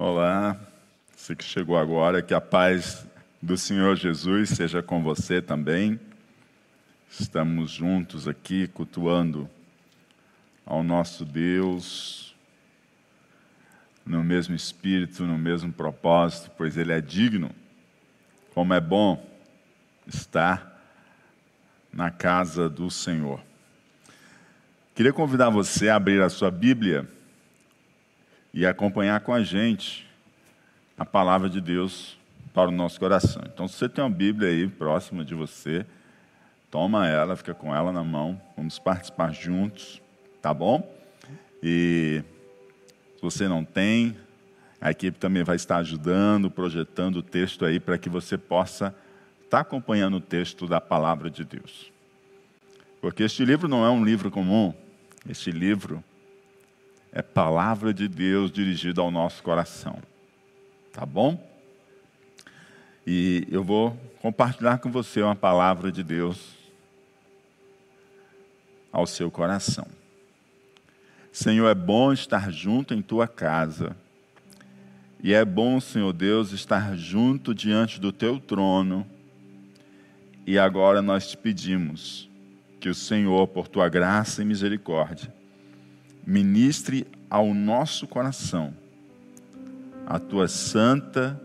Olá, você que chegou agora, que a paz do Senhor Jesus seja com você também. Estamos juntos aqui cultuando ao nosso Deus no mesmo espírito, no mesmo propósito, pois Ele é digno. Como é bom estar na casa do Senhor. Queria convidar você a abrir a sua Bíblia e acompanhar com a gente a palavra de Deus para o nosso coração. Então, se você tem uma Bíblia aí próxima de você, toma ela, fica com ela na mão, vamos participar juntos, tá bom? E se você não tem, a equipe também vai estar ajudando, projetando o texto aí para que você possa estar acompanhando o texto da palavra de Deus. Porque este livro não é um livro comum, este livro é palavra de Deus dirigida ao nosso coração. Tá bom? E eu vou compartilhar com você uma palavra de Deus ao seu coração. Senhor, é bom estar junto em tua casa. E é bom, Senhor Deus, estar junto diante do teu trono. E agora nós te pedimos que o Senhor, por tua graça e misericórdia, ministre ao nosso coração a tua santa,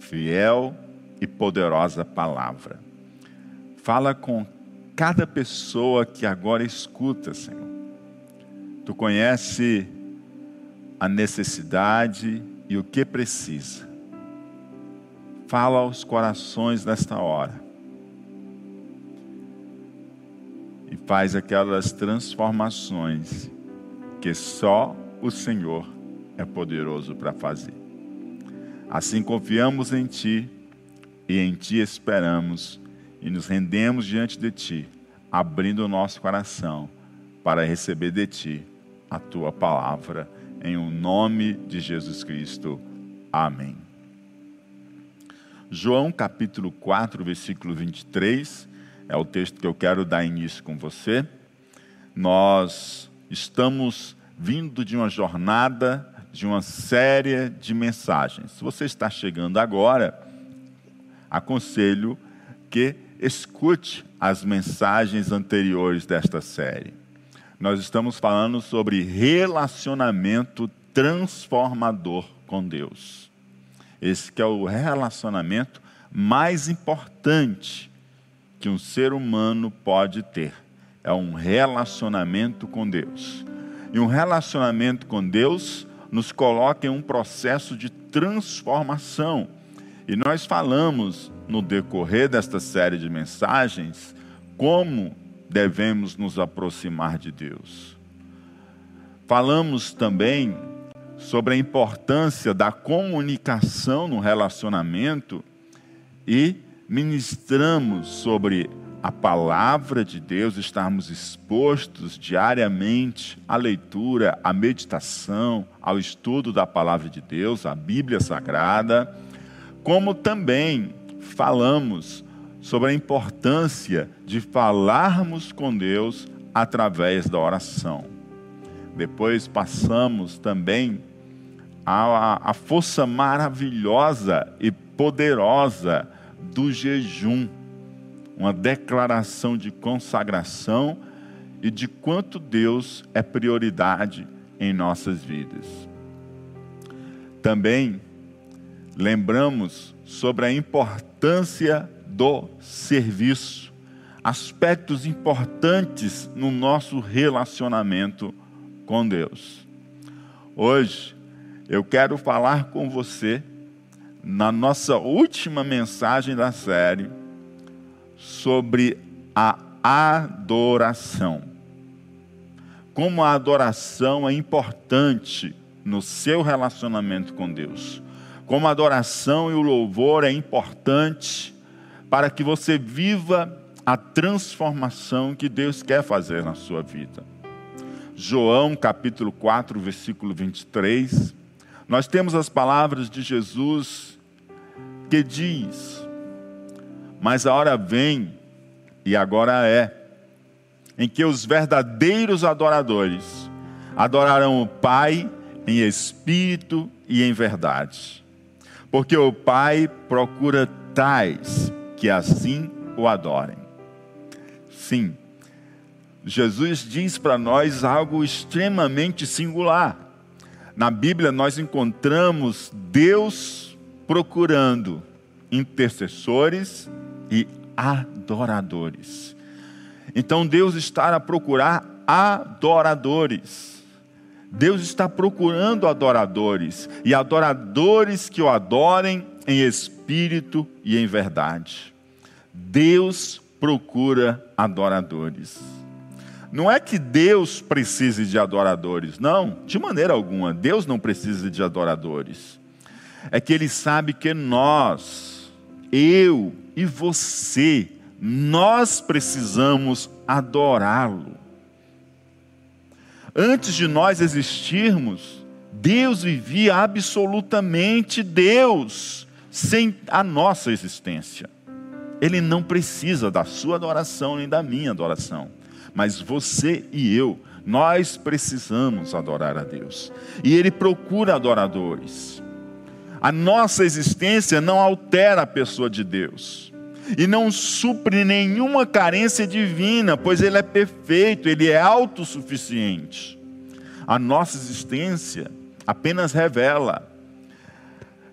fiel e poderosa palavra. Fala com cada pessoa que agora escuta, Senhor. Tu conhece a necessidade e o que precisa. Fala aos corações nesta hora. E faz aquelas transformações que só o Senhor é poderoso para fazer. Assim confiamos em Ti e em Ti esperamos e nos rendemos diante de Ti, abrindo o nosso coração para receber de Ti a Tua palavra, em o nome de Jesus Cristo. Amém. João capítulo 4, versículo 23, é o texto que eu quero dar início com você. Nós estamos vindo de uma jornada, de uma série de mensagens. Se você está chegando agora, aconselho que escute as mensagens anteriores desta série. Nós estamos falando sobre relacionamento transformador com Deus. Esse que é o relacionamento mais importante que um ser humano pode ter. É um relacionamento com Deus. E um relacionamento com Deus nos coloca em um processo de transformação. E nós falamos no decorrer desta série de mensagens como devemos nos aproximar de Deus. Falamos também sobre a importância da comunicação no relacionamento e ministramos sobre a palavra de Deus, estarmos expostos diariamente à leitura, à meditação, ao estudo da palavra de Deus, a Bíblia Sagrada, como também falamos sobre a importância de falarmos com Deus através da oração. Depois passamos também a, a força maravilhosa e poderosa do jejum uma declaração de consagração e de quanto Deus é prioridade em nossas vidas. Também lembramos sobre a importância do serviço, aspectos importantes no nosso relacionamento com Deus. Hoje eu quero falar com você na nossa última mensagem da série sobre a adoração. Como a adoração é importante no seu relacionamento com Deus. Como a adoração e o louvor é importante para que você viva a transformação que Deus quer fazer na sua vida. João capítulo 4, versículo 23, nós temos as palavras de Jesus que diz: mas a hora vem, e agora é, em que os verdadeiros adoradores adorarão o Pai em espírito e em verdade. Porque o Pai procura tais que assim o adorem. Sim, Jesus diz para nós algo extremamente singular. Na Bíblia nós encontramos Deus procurando intercessores e adoradores. Então Deus está a procurar adoradores. Deus está procurando adoradores e adoradores que o adorem em espírito e em verdade. Deus procura adoradores. Não é que Deus precise de adoradores, não, de maneira alguma. Deus não precisa de adoradores. É que Ele sabe que nós, eu e você, nós precisamos adorá-lo. Antes de nós existirmos, Deus vivia absolutamente Deus, sem a nossa existência. Ele não precisa da sua adoração nem da minha adoração, mas você e eu, nós precisamos adorar a Deus. E Ele procura adoradores. A nossa existência não altera a pessoa de Deus e não supre nenhuma carência divina, pois Ele é perfeito, Ele é autossuficiente. A nossa existência apenas revela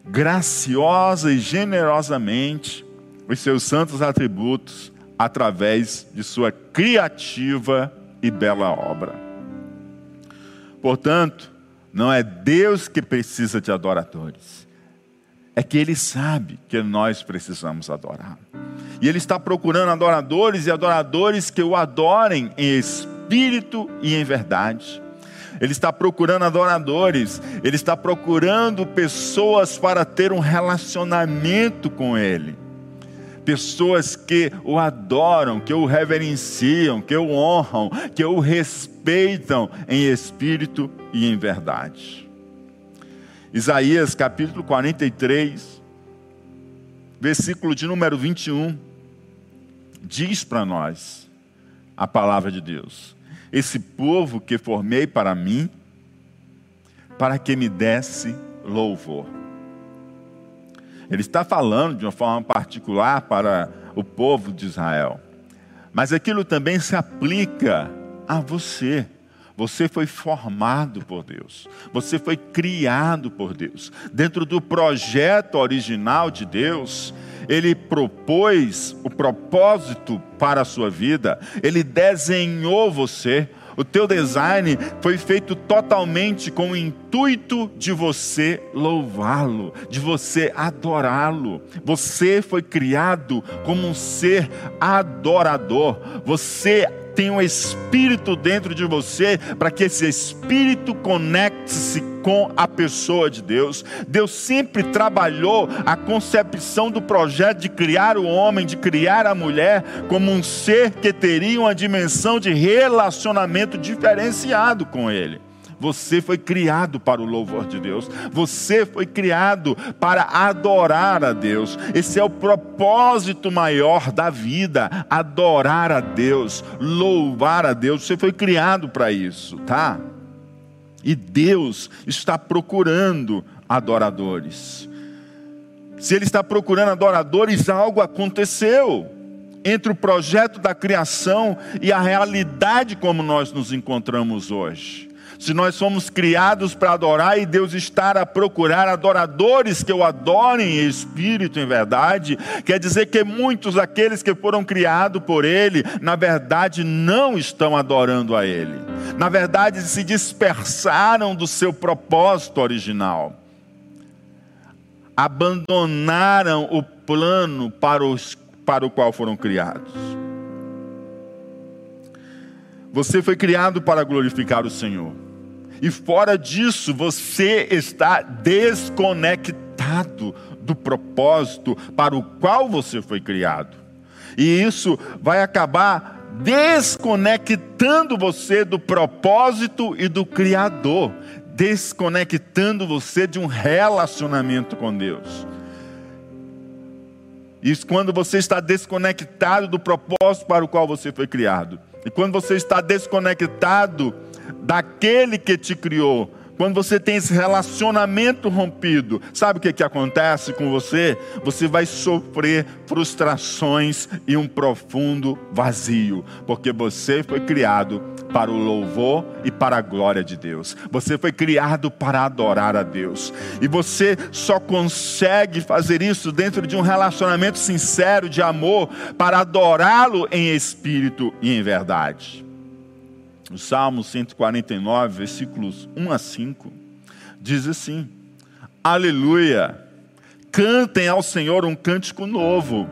graciosa e generosamente os seus santos atributos através de sua criativa e bela obra. Portanto, não é Deus que precisa de adoradores, é que ele sabe que nós precisamos adorar. E ele está procurando adoradores e adoradores que o adorem em espírito e em verdade. Ele está procurando adoradores, ele está procurando pessoas para ter um relacionamento com ele. Pessoas que o adoram, que o reverenciam, que o honram, que o respeitam em espírito e em verdade. Isaías capítulo 43, versículo de número 21, diz para nós a palavra de Deus: Esse povo que formei para mim, para que me desse louvor. Ele está falando de uma forma particular para o povo de Israel, mas aquilo também se aplica a você. Você foi formado por Deus. Você foi criado por Deus. Dentro do projeto original de Deus, ele propôs o propósito para a sua vida. Ele desenhou você. O teu design foi feito totalmente com o intuito de você louvá-lo, de você adorá-lo. Você foi criado como um ser adorador. Você tem um espírito dentro de você, para que esse espírito conecte-se com a pessoa de Deus. Deus sempre trabalhou a concepção do projeto de criar o homem, de criar a mulher, como um ser que teria uma dimensão de relacionamento diferenciado com Ele. Você foi criado para o louvor de Deus. Você foi criado para adorar a Deus. Esse é o propósito maior da vida: adorar a Deus, louvar a Deus. Você foi criado para isso, tá? E Deus está procurando adoradores. Se Ele está procurando adoradores, algo aconteceu entre o projeto da criação e a realidade como nós nos encontramos hoje se nós somos criados para adorar e Deus está a procurar adoradores que o adorem em espírito em verdade, quer dizer que muitos daqueles que foram criados por Ele, na verdade não estão adorando a Ele, na verdade se dispersaram do seu propósito original, abandonaram o plano para, os, para o qual foram criados. Você foi criado para glorificar o Senhor. E fora disso, você está desconectado do propósito para o qual você foi criado. E isso vai acabar desconectando você do propósito e do Criador, desconectando você de um relacionamento com Deus. Isso quando você está desconectado do propósito para o qual você foi criado. E quando você está desconectado daquele que te criou quando você tem esse relacionamento rompido, sabe o que, que acontece com você? Você vai sofrer frustrações e um profundo vazio, porque você foi criado para o louvor e para a glória de Deus. Você foi criado para adorar a Deus. E você só consegue fazer isso dentro de um relacionamento sincero de amor para adorá-lo em espírito e em verdade. O Salmo 149, versículos 1 a 5, diz assim: Aleluia! Cantem ao Senhor um cântico novo.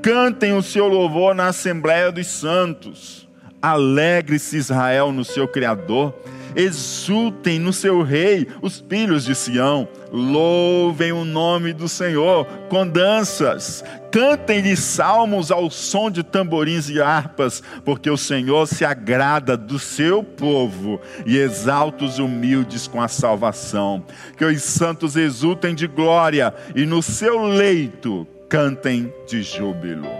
Cantem o seu louvor na Assembleia dos Santos. Alegre-se Israel no seu Criador exultem no seu rei os filhos de Sião, louvem o nome do Senhor com danças, cantem-lhe salmos ao som de tamborins e harpas, porque o Senhor se agrada do seu povo e exalta os humildes com a salvação. Que os santos exultem de glória e no seu leito cantem de júbilo.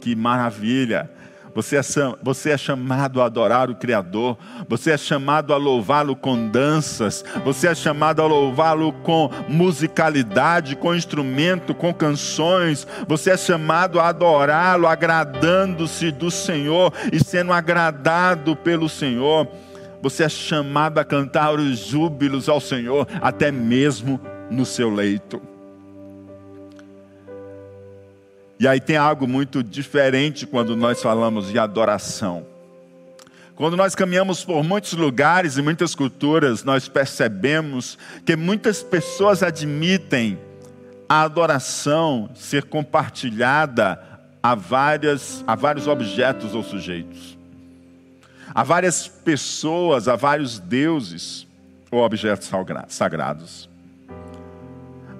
Que maravilha! Você é, você é chamado a adorar o Criador, você é chamado a louvá-lo com danças, você é chamado a louvá-lo com musicalidade, com instrumento, com canções, você é chamado a adorá-lo, agradando-se do Senhor e sendo agradado pelo Senhor. Você é chamado a cantar os júbilos ao Senhor, até mesmo no seu leito. E aí tem algo muito diferente quando nós falamos de adoração. Quando nós caminhamos por muitos lugares e muitas culturas, nós percebemos que muitas pessoas admitem a adoração ser compartilhada a, várias, a vários objetos ou sujeitos, a várias pessoas, a vários deuses ou objetos sagrados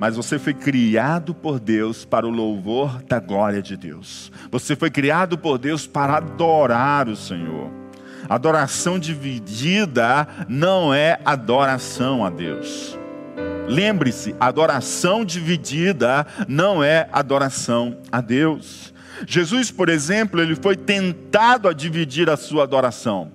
mas você foi criado por Deus para o louvor da glória de Deus. Você foi criado por Deus para adorar o Senhor. Adoração dividida não é adoração a Deus. Lembre-se, adoração dividida não é adoração a Deus. Jesus, por exemplo, ele foi tentado a dividir a sua adoração.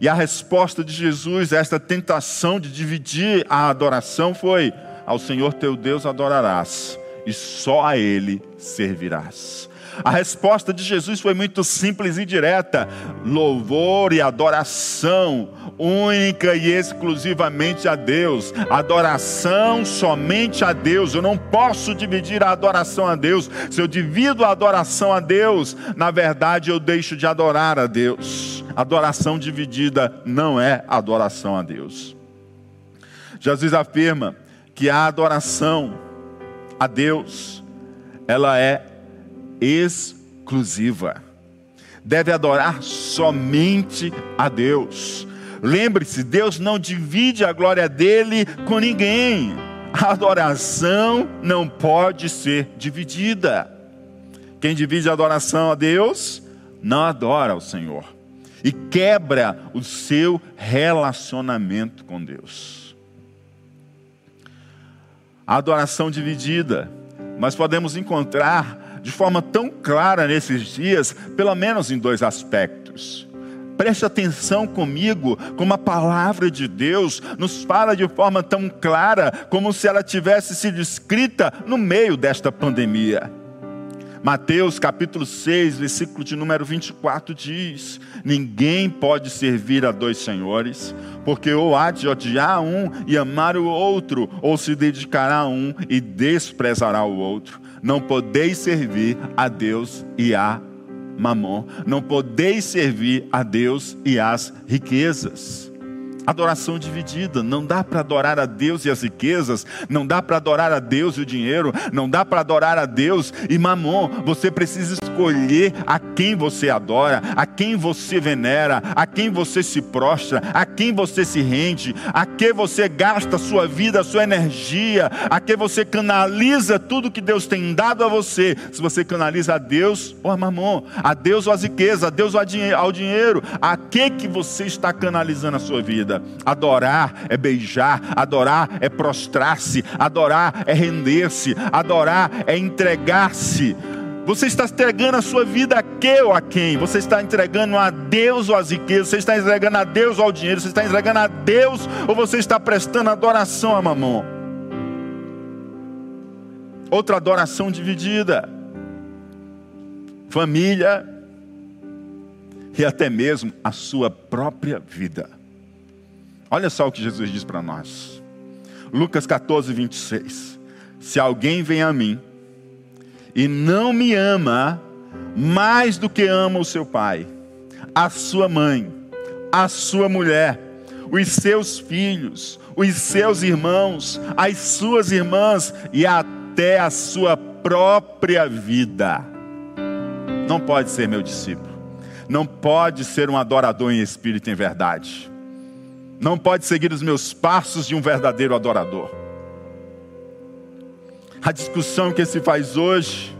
E a resposta de Jesus a esta tentação de dividir a adoração foi: Ao Senhor teu Deus adorarás, e só a Ele servirás. A resposta de Jesus foi muito simples e direta: louvor e adoração única e exclusivamente a Deus, adoração somente a Deus. Eu não posso dividir a adoração a Deus. Se eu divido a adoração a Deus, na verdade eu deixo de adorar a Deus. Adoração dividida não é adoração a Deus. Jesus afirma que a adoração a Deus, ela é exclusiva. Deve adorar somente a Deus. Lembre-se, Deus não divide a glória dele com ninguém. A adoração não pode ser dividida. Quem divide a adoração a Deus, não adora ao Senhor e quebra o seu relacionamento com Deus. A adoração dividida, nós podemos encontrar de forma tão clara nesses dias, pelo menos em dois aspectos. Preste atenção comigo, como a palavra de Deus nos fala de forma tão clara, como se ela tivesse sido escrita no meio desta pandemia. Mateus capítulo 6, versículo de número 24 diz: Ninguém pode servir a dois senhores, porque ou há de odiar um e amar o outro, ou se dedicará a um e desprezará o outro. Não podeis servir a Deus e a Mamon. Não podeis servir a Deus e às riquezas. Adoração dividida, não dá para adorar a Deus e as riquezas, não dá para adorar a Deus e o dinheiro, não dá para adorar a Deus e mamon. Você precisa escolher a quem você adora, a quem você venera, a quem você se prostra, a quem você se rende, a que você gasta a sua vida, a sua energia, a que você canaliza tudo que Deus tem dado a você. Se você canaliza a Deus ou a mamon, a Deus ou as riquezas, a Deus ou ao dinheiro, a que que você está canalizando a sua vida? Vida. Adorar é beijar, adorar é prostrar-se, adorar é render-se, adorar é entregar-se. Você está entregando a sua vida a que ou a quem? Você está entregando a Deus ou as riquezas? Você está entregando a Deus ou ao dinheiro? Você está entregando a Deus ou você está prestando adoração a mamão? Outra adoração dividida. Família e até mesmo a sua própria vida. Olha só o que Jesus diz para nós. Lucas 14, 26. Se alguém vem a mim e não me ama mais do que ama o seu pai, a sua mãe, a sua mulher, os seus filhos, os seus irmãos, as suas irmãs e até a sua própria vida, não pode ser meu discípulo, não pode ser um adorador em espírito e em verdade, não pode seguir os meus passos de um verdadeiro adorador a discussão que se faz hoje,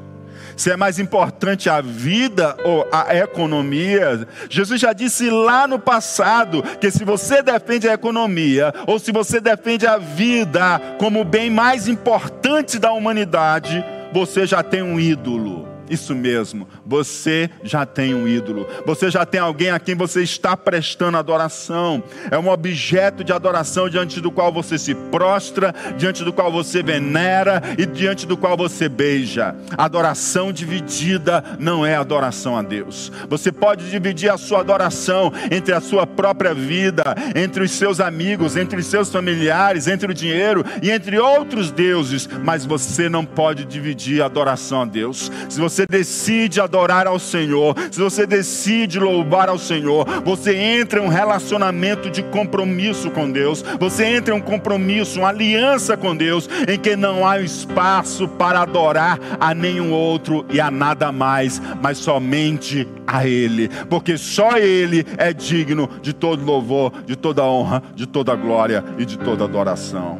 se é mais importante a vida ou a economia. Jesus já disse lá no passado que se você defende a economia ou se você defende a vida como o bem mais importante da humanidade, você já tem um ídolo. Isso mesmo, você já tem um ídolo, você já tem alguém a quem você está prestando adoração, é um objeto de adoração diante do qual você se prostra, diante do qual você venera e diante do qual você beija. Adoração dividida não é adoração a Deus. Você pode dividir a sua adoração entre a sua própria vida, entre os seus amigos, entre os seus familiares, entre o dinheiro e entre outros deuses, mas você não pode dividir a adoração a Deus. Se você você decide adorar ao Senhor, se você decide louvar ao Senhor, você entra em um relacionamento de compromisso com Deus, você entra em um compromisso, uma aliança com Deus, em que não há espaço para adorar a nenhum outro e a nada mais, mas somente a Ele, porque só Ele é digno de todo louvor, de toda honra, de toda glória e de toda adoração.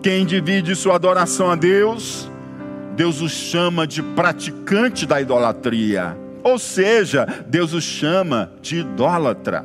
Quem divide sua adoração a Deus, Deus os chama de praticante da idolatria. Ou seja, Deus os chama de idólatra.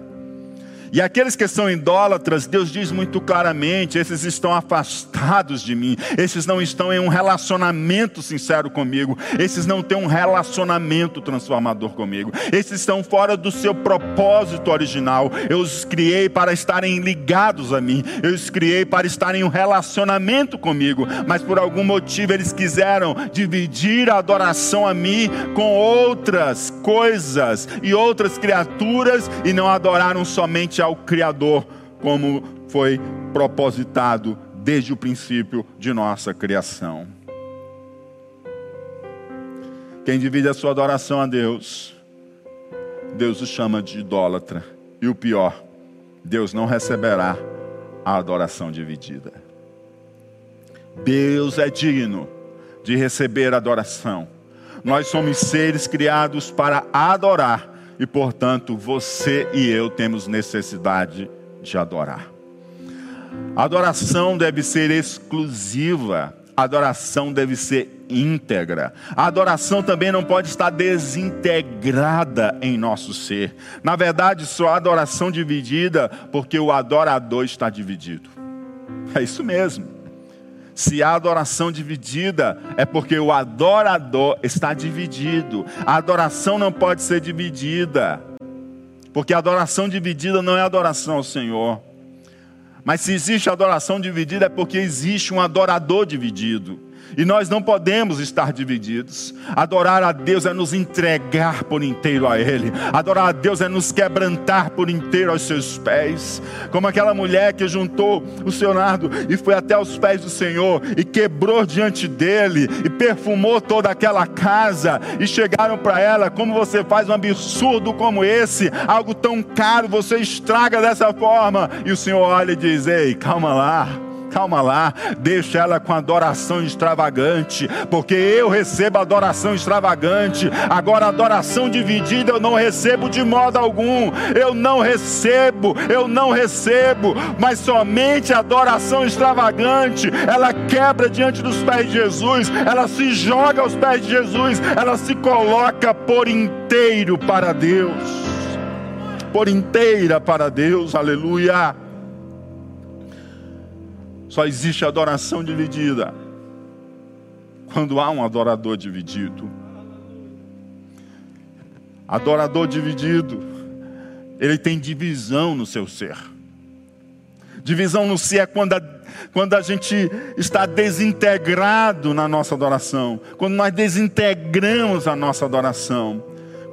E aqueles que são idólatras, Deus diz muito claramente: esses estão afastados de mim, esses não estão em um relacionamento sincero comigo, esses não têm um relacionamento transformador comigo, esses estão fora do seu propósito original. Eu os criei para estarem ligados a mim, eu os criei para estarem em um relacionamento comigo, mas por algum motivo eles quiseram dividir a adoração a mim com outras coisas e outras criaturas e não adoraram somente a ao Criador, como foi propositado desde o princípio de nossa criação. Quem divide a sua adoração a Deus, Deus o chama de idólatra. E o pior, Deus não receberá a adoração dividida. Deus é digno de receber adoração. Nós somos seres criados para adorar e, portanto, você e eu temos necessidade de adorar. A adoração deve ser exclusiva, a adoração deve ser íntegra. A adoração também não pode estar desintegrada em nosso ser. Na verdade, só há adoração dividida porque o adorador está dividido. É isso mesmo. Se há adoração dividida, é porque o adorador está dividido. A adoração não pode ser dividida, porque a adoração dividida não é adoração ao Senhor. Mas se existe adoração dividida, é porque existe um adorador dividido. E nós não podemos estar divididos. Adorar a Deus é nos entregar por inteiro a Ele. Adorar a Deus é nos quebrantar por inteiro aos seus pés. Como aquela mulher que juntou o seu nardo e foi até os pés do Senhor e quebrou diante dele e perfumou toda aquela casa. E chegaram para ela: Como você faz um absurdo como esse? Algo tão caro, você estraga dessa forma. E o Senhor olha e diz: Ei, calma lá calma lá, deixa ela com adoração extravagante, porque eu recebo adoração extravagante, agora adoração dividida eu não recebo de modo algum, eu não recebo, eu não recebo, mas somente adoração extravagante, ela quebra diante dos pés de Jesus, ela se joga aos pés de Jesus, ela se coloca por inteiro para Deus, por inteira para Deus, aleluia. Só existe adoração dividida quando há um adorador dividido. Adorador dividido, ele tem divisão no seu ser. Divisão no ser é quando a, quando a gente está desintegrado na nossa adoração, quando nós desintegramos a nossa adoração,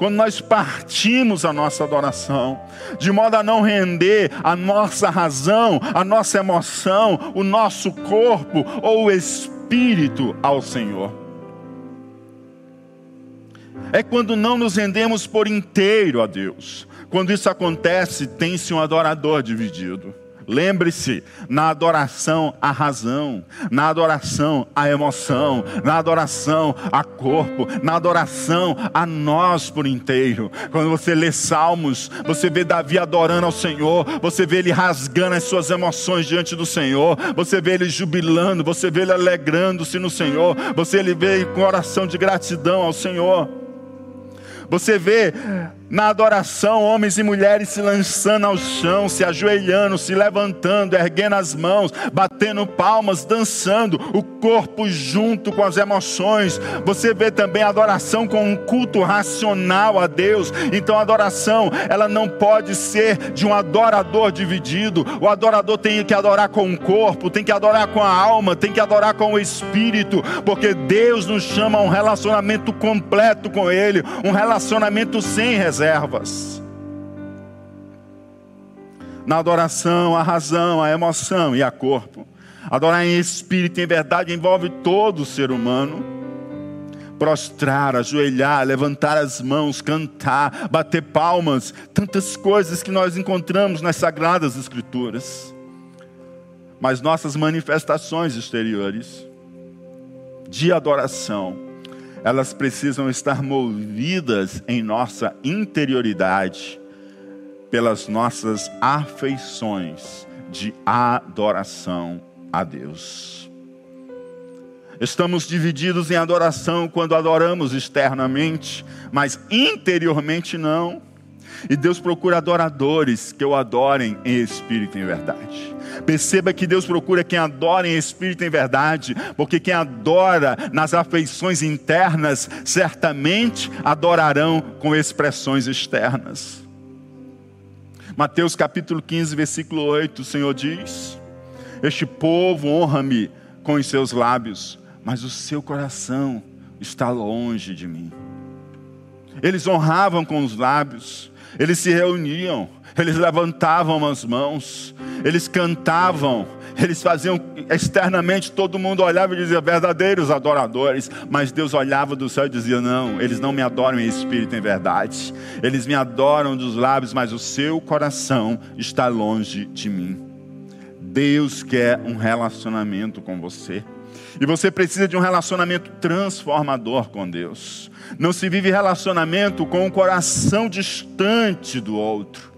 quando nós partimos a nossa adoração, de modo a não render a nossa razão, a nossa emoção, o nosso corpo ou o espírito ao Senhor é quando não nos rendemos por inteiro a Deus. Quando isso acontece, tem-se um adorador dividido. Lembre-se, na adoração a razão, na adoração a emoção, na adoração a corpo, na adoração a nós por inteiro. Quando você lê Salmos, você vê Davi adorando ao Senhor, você vê ele rasgando as suas emoções diante do Senhor, você vê ele jubilando, você vê ele alegrando-se no Senhor, você vê com oração de gratidão ao Senhor. Você vê na adoração, homens e mulheres se lançando ao chão, se ajoelhando, se levantando, erguendo as mãos, batendo palmas, dançando, o corpo junto com as emoções. Você vê também a adoração com um culto racional a Deus. Então a adoração, ela não pode ser de um adorador dividido. O adorador tem que adorar com o corpo, tem que adorar com a alma, tem que adorar com o espírito, porque Deus nos chama a um relacionamento completo com Ele, um relacionamento sem reserva reservas. Na adoração, a razão, a emoção e a corpo. Adorar em espírito e em verdade envolve todo o ser humano. Prostrar, ajoelhar, levantar as mãos, cantar, bater palmas, tantas coisas que nós encontramos nas sagradas escrituras. Mas nossas manifestações exteriores de adoração elas precisam estar movidas em nossa interioridade pelas nossas afeições de adoração a Deus. Estamos divididos em adoração quando adoramos externamente, mas interiormente não. E Deus procura adoradores que o adorem em espírito e em verdade. Perceba que Deus procura quem adora em espírito e em verdade, porque quem adora nas afeições internas, certamente adorarão com expressões externas. Mateus capítulo 15, versículo 8, o Senhor diz: Este povo honra-me com os seus lábios, mas o seu coração está longe de mim. Eles honravam com os lábios, eles se reuniam, eles levantavam as mãos, eles cantavam, eles faziam externamente, todo mundo olhava e dizia verdadeiros adoradores, mas Deus olhava do céu e dizia: Não, eles não me adoram em espírito, em verdade, eles me adoram dos lábios, mas o seu coração está longe de mim. Deus quer um relacionamento com você. E você precisa de um relacionamento transformador com Deus. Não se vive relacionamento com um coração distante do outro.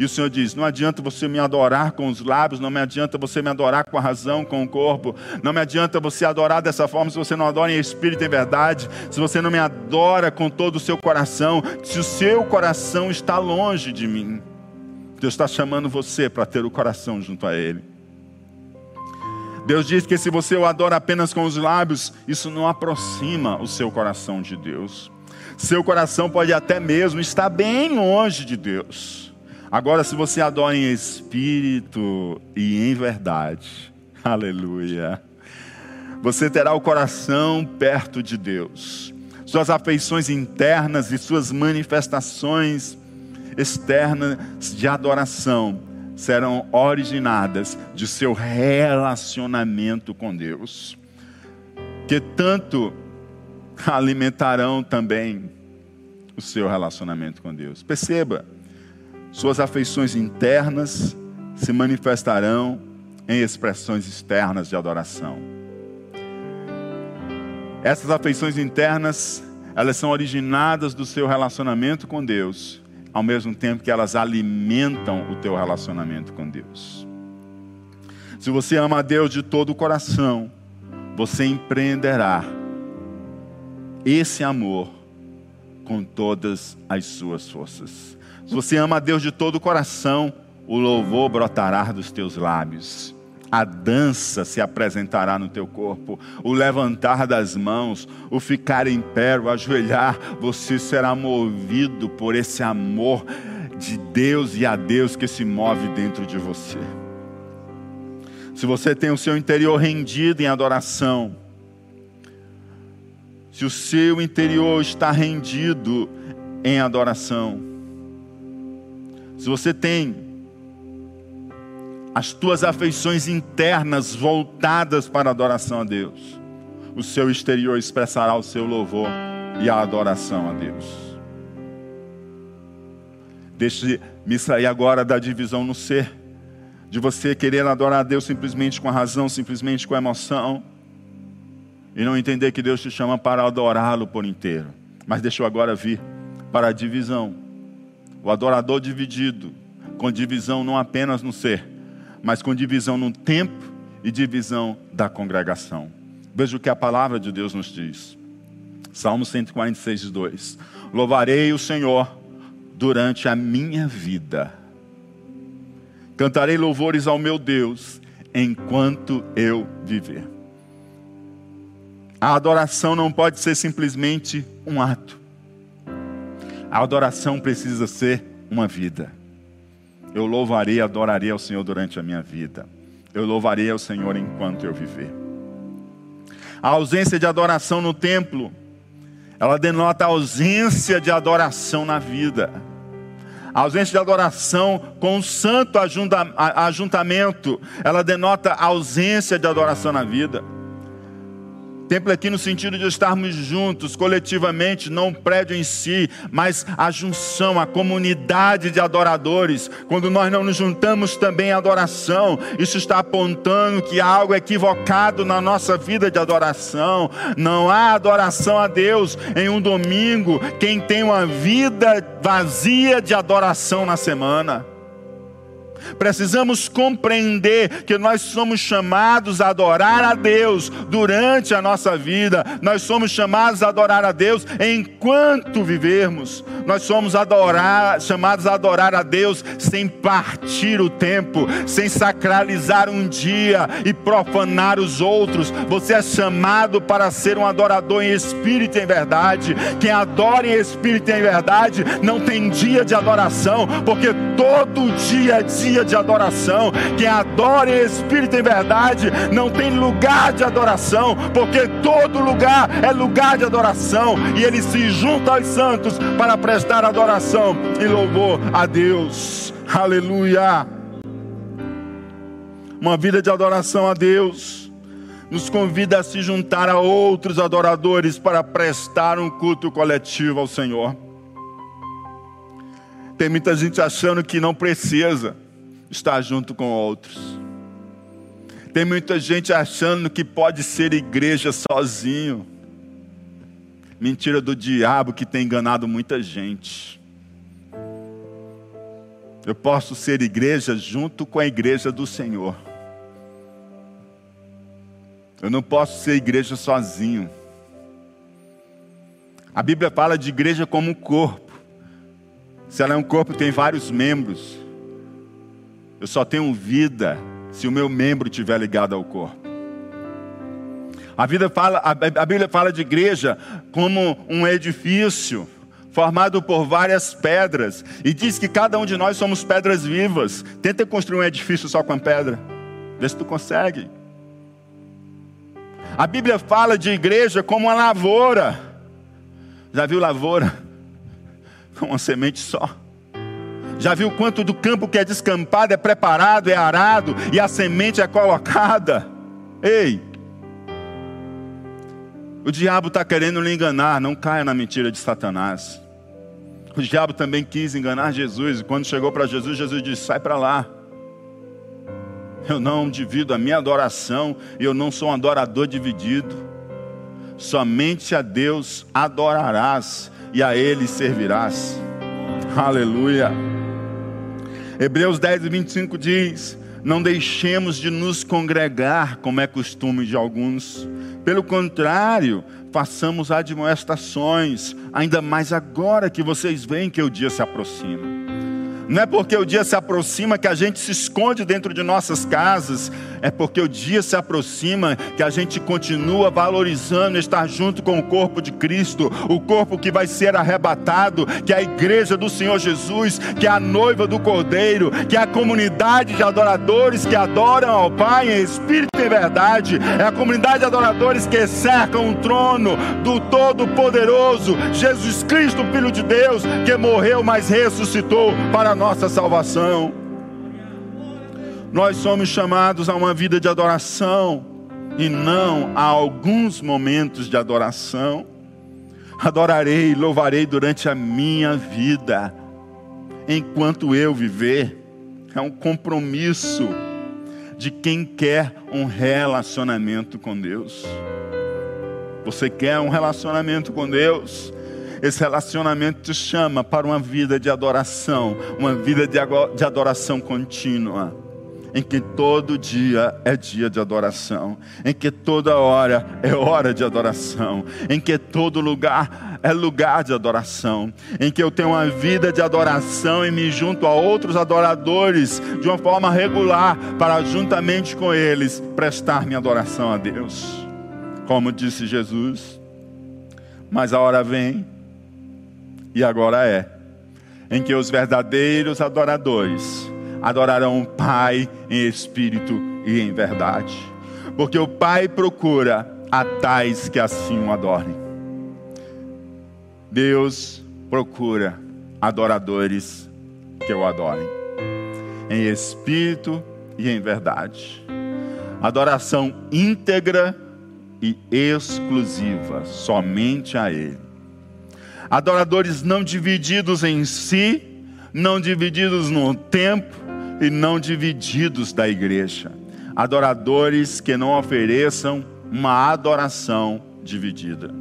E o Senhor diz: não adianta você me adorar com os lábios, não me adianta você me adorar com a razão, com o corpo, não me adianta você adorar dessa forma se você não adora em espírito e em verdade, se você não me adora com todo o seu coração, se o seu coração está longe de mim. Deus está chamando você para ter o coração junto a Ele. Deus diz que se você o adora apenas com os lábios, isso não aproxima o seu coração de Deus. Seu coração pode até mesmo estar bem longe de Deus. Agora, se você adora em espírito e em verdade, aleluia, você terá o coração perto de Deus. Suas afeições internas e suas manifestações externas de adoração serão originadas de seu relacionamento com Deus, que tanto alimentarão também o seu relacionamento com Deus. Perceba, suas afeições internas se manifestarão em expressões externas de adoração. Essas afeições internas, elas são originadas do seu relacionamento com Deus, ao mesmo tempo que elas alimentam o teu relacionamento com Deus. Se você ama a Deus de todo o coração, você empreenderá esse amor com todas as suas forças. Se você ama a Deus de todo o coração, o louvor brotará dos teus lábios. A dança se apresentará no teu corpo, o levantar das mãos, o ficar em pé, o ajoelhar, você será movido por esse amor de Deus e a Deus que se move dentro de você. Se você tem o seu interior rendido em adoração, se o seu interior está rendido em adoração, se você tem as tuas afeições internas voltadas para a adoração a Deus, o seu exterior expressará o seu louvor e a adoração a Deus. Deixe-me sair agora da divisão no ser, de você querer adorar a Deus simplesmente com a razão, simplesmente com a emoção, e não entender que Deus te chama para adorá-lo por inteiro. Mas deixa eu agora vir para a divisão. O adorador dividido, com divisão não apenas no ser, mas com divisão no tempo e divisão da congregação. Veja o que a palavra de Deus nos diz. Salmo 146, 2. Louvarei o Senhor durante a minha vida. Cantarei louvores ao meu Deus enquanto eu viver. A adoração não pode ser simplesmente um ato. A adoração precisa ser uma vida. Eu louvarei e adorarei ao Senhor durante a minha vida. Eu louvarei ao Senhor enquanto eu viver. A ausência de adoração no templo, ela denota a ausência de adoração na vida. A ausência de adoração com o santo ajuntamento, ela denota a ausência de adoração na vida. Templo aqui no sentido de estarmos juntos, coletivamente, não um prédio em si, mas a junção, a comunidade de adoradores. Quando nós não nos juntamos também em adoração, isso está apontando que há algo equivocado na nossa vida de adoração. Não há adoração a Deus em um domingo, quem tem uma vida vazia de adoração na semana. Precisamos compreender que nós somos chamados a adorar a Deus durante a nossa vida, nós somos chamados a adorar a Deus enquanto vivermos, nós somos adorar, chamados a adorar a Deus sem partir o tempo, sem sacralizar um dia e profanar os outros. Você é chamado para ser um adorador em espírito e em verdade. Quem adora em espírito e em verdade não tem dia de adoração, porque todo dia é dia dia de adoração. Quem adora em espírito e verdade não tem lugar de adoração, porque todo lugar é lugar de adoração. E ele se junta aos santos para prestar adoração e louvor a Deus. Aleluia. Uma vida de adoração a Deus nos convida a se juntar a outros adoradores para prestar um culto coletivo ao Senhor. Tem muita gente achando que não precisa estar junto com outros. Tem muita gente achando que pode ser igreja sozinho. Mentira do diabo que tem enganado muita gente. Eu posso ser igreja junto com a igreja do Senhor. Eu não posso ser igreja sozinho. A Bíblia fala de igreja como um corpo. Se ela é um corpo, tem vários membros. Eu só tenho vida se o meu membro estiver ligado ao corpo. A, vida fala, a Bíblia fala de igreja como um edifício formado por várias pedras e diz que cada um de nós somos pedras vivas. Tenta construir um edifício só com pedra, vê se tu consegue. A Bíblia fala de igreja como uma lavoura. Já viu lavoura? Com uma semente só. Já viu quanto do campo que é descampado é preparado, é arado e a semente é colocada? Ei! O diabo está querendo lhe enganar, não caia na mentira de Satanás. O diabo também quis enganar Jesus, e quando chegou para Jesus, Jesus disse: sai para lá. Eu não divido a minha adoração, eu não sou um adorador dividido. Somente a Deus adorarás, e a Ele servirás. Aleluia. Hebreus 10, 25 diz: Não deixemos de nos congregar, como é costume de alguns. Pelo contrário, façamos admoestações, ainda mais agora que vocês veem que o dia se aproxima. Não é porque o dia se aproxima que a gente se esconde dentro de nossas casas, é porque o dia se aproxima que a gente continua valorizando estar junto com o corpo de Cristo, o corpo que vai ser arrebatado, que é a igreja do Senhor Jesus, que é a noiva do Cordeiro, que é a comunidade de adoradores que adoram ao Pai em espírito e verdade, é a comunidade de adoradores que cercam o trono do Todo-Poderoso, Jesus Cristo, Filho de Deus, que morreu, mas ressuscitou para nossa salvação. Nós somos chamados a uma vida de adoração e não a alguns momentos de adoração. Adorarei, louvarei durante a minha vida, enquanto eu viver. É um compromisso de quem quer um relacionamento com Deus. Você quer um relacionamento com Deus? Esse relacionamento te chama para uma vida de adoração, uma vida de adoração contínua, em que todo dia é dia de adoração, em que toda hora é hora de adoração, em que todo lugar é lugar de adoração, em que eu tenho uma vida de adoração e me junto a outros adoradores de uma forma regular, para juntamente com eles prestar minha adoração a Deus. Como disse Jesus, mas a hora vem e agora é, em que os verdadeiros adoradores adorarão o Pai em espírito e em verdade, porque o Pai procura a tais que assim o adorem. Deus procura adoradores que o adorem, em espírito e em verdade. Adoração íntegra e exclusiva, somente a Ele adoradores não divididos em si, não divididos no tempo e não divididos da igreja. Adoradores que não ofereçam uma adoração dividida,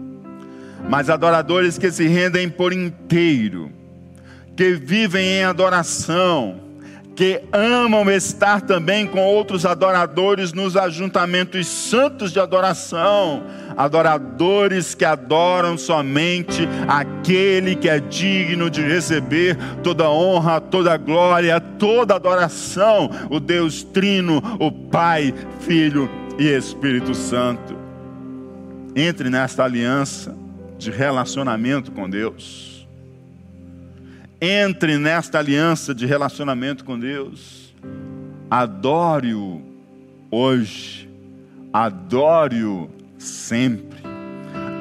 mas adoradores que se rendem por inteiro, que vivem em adoração, que amam estar também com outros adoradores nos ajuntamentos santos de adoração, adoradores que adoram somente aquele que é digno de receber toda honra, toda glória, toda adoração, o Deus Trino, o Pai, Filho e Espírito Santo. Entre nesta aliança de relacionamento com Deus entre nesta aliança de relacionamento com Deus. Adore-o hoje, adore-o sempre,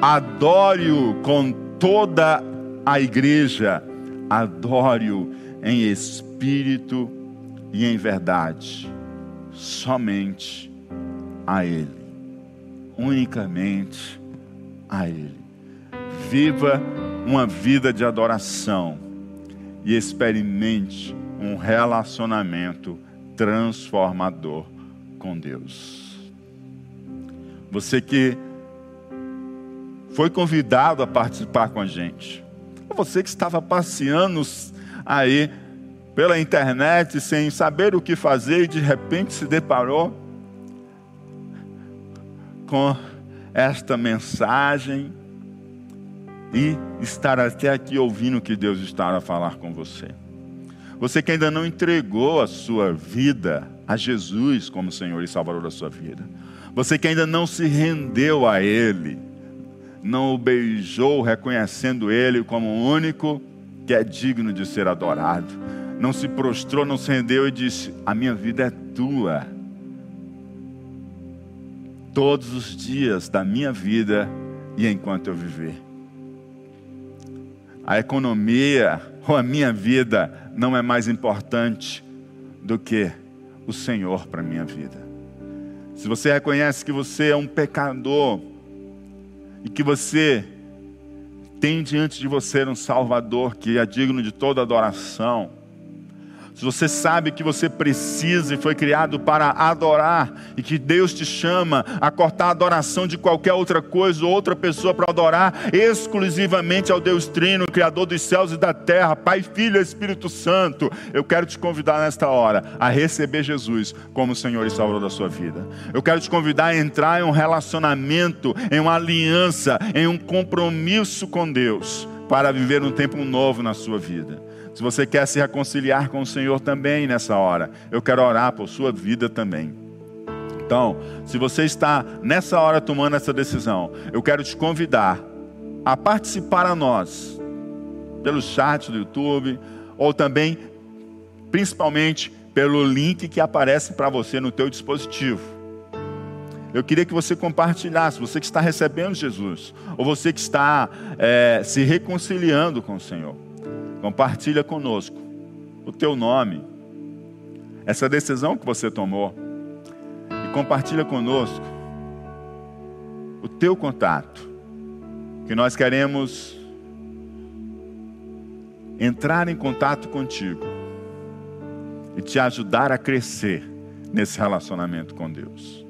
adore-o com toda a igreja, adore-o em espírito e em verdade, somente a Ele, unicamente a Ele. Viva uma vida de adoração e experimente um relacionamento transformador com Deus. Você que foi convidado a participar com a gente, você que estava passeando aí pela internet sem saber o que fazer e de repente se deparou com esta mensagem e estar até aqui ouvindo o que Deus está a falar com você. Você que ainda não entregou a sua vida a Jesus como Senhor e Salvador da sua vida. Você que ainda não se rendeu a Ele, não o beijou reconhecendo Ele como o único que é digno de ser adorado. Não se prostrou, não se rendeu e disse: A minha vida é tua. Todos os dias da minha vida e enquanto eu viver a economia ou a minha vida não é mais importante do que o Senhor para a minha vida. Se você reconhece que você é um pecador e que você tem diante de você um Salvador que é digno de toda adoração, se você sabe que você precisa e foi criado para adorar, e que Deus te chama a cortar a adoração de qualquer outra coisa ou outra pessoa para adorar exclusivamente ao Deus Trino, Criador dos céus e da terra, Pai, Filho e Espírito Santo, eu quero te convidar nesta hora a receber Jesus como Senhor e Salvador da sua vida. Eu quero te convidar a entrar em um relacionamento, em uma aliança, em um compromisso com Deus, para viver um tempo novo na sua vida. Se você quer se reconciliar com o Senhor também nessa hora, eu quero orar por sua vida também. Então, se você está nessa hora tomando essa decisão, eu quero te convidar a participar a nós, pelo chat do YouTube, ou também, principalmente, pelo link que aparece para você no teu dispositivo. Eu queria que você compartilhasse, você que está recebendo Jesus, ou você que está é, se reconciliando com o Senhor. Compartilha conosco o teu nome, essa decisão que você tomou, e compartilha conosco o teu contato, que nós queremos entrar em contato contigo e te ajudar a crescer nesse relacionamento com Deus.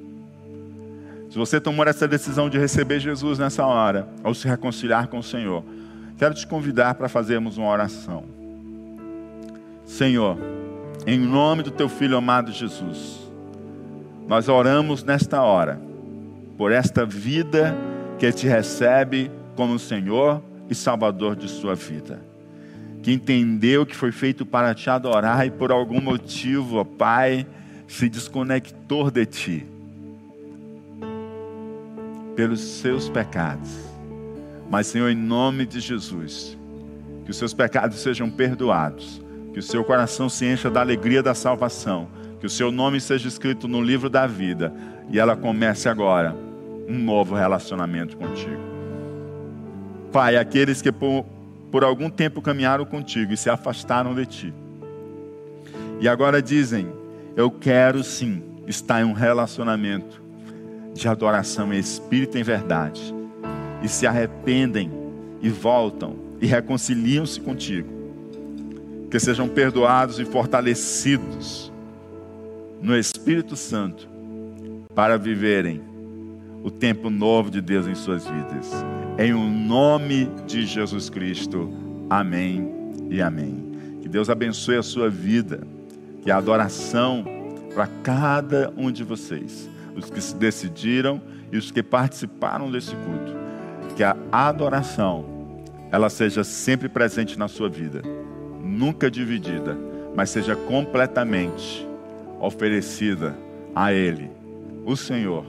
Se você tomou essa decisão de receber Jesus nessa hora, ou se reconciliar com o Senhor, quero te convidar para fazermos uma oração. Senhor, em nome do teu filho amado Jesus, nós oramos nesta hora por esta vida que te recebe como Senhor e Salvador de sua vida. Que entendeu que foi feito para te adorar e por algum motivo, ó Pai, se desconectou de ti pelos seus pecados. Mas, Senhor, em nome de Jesus, que os seus pecados sejam perdoados, que o seu coração se encha da alegria da salvação, que o seu nome seja escrito no livro da vida e ela comece agora um novo relacionamento contigo. Pai, aqueles que por, por algum tempo caminharam contigo e se afastaram de ti, e agora dizem: Eu quero sim estar em um relacionamento de adoração em espírito e em verdade, e se arrependem e voltam e reconciliam-se contigo, que sejam perdoados e fortalecidos no Espírito Santo para viverem o tempo novo de Deus em suas vidas. Em o um nome de Jesus Cristo. Amém e amém. Que Deus abençoe a sua vida. Que a adoração para cada um de vocês os que se decidiram e os que participaram desse culto. Que a adoração ela seja sempre presente na sua vida, nunca dividida, mas seja completamente oferecida a Ele, o Senhor,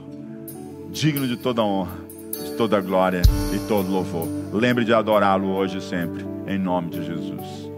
digno de toda honra, de toda glória e todo louvor. Lembre de adorá-lo hoje e sempre, em nome de Jesus.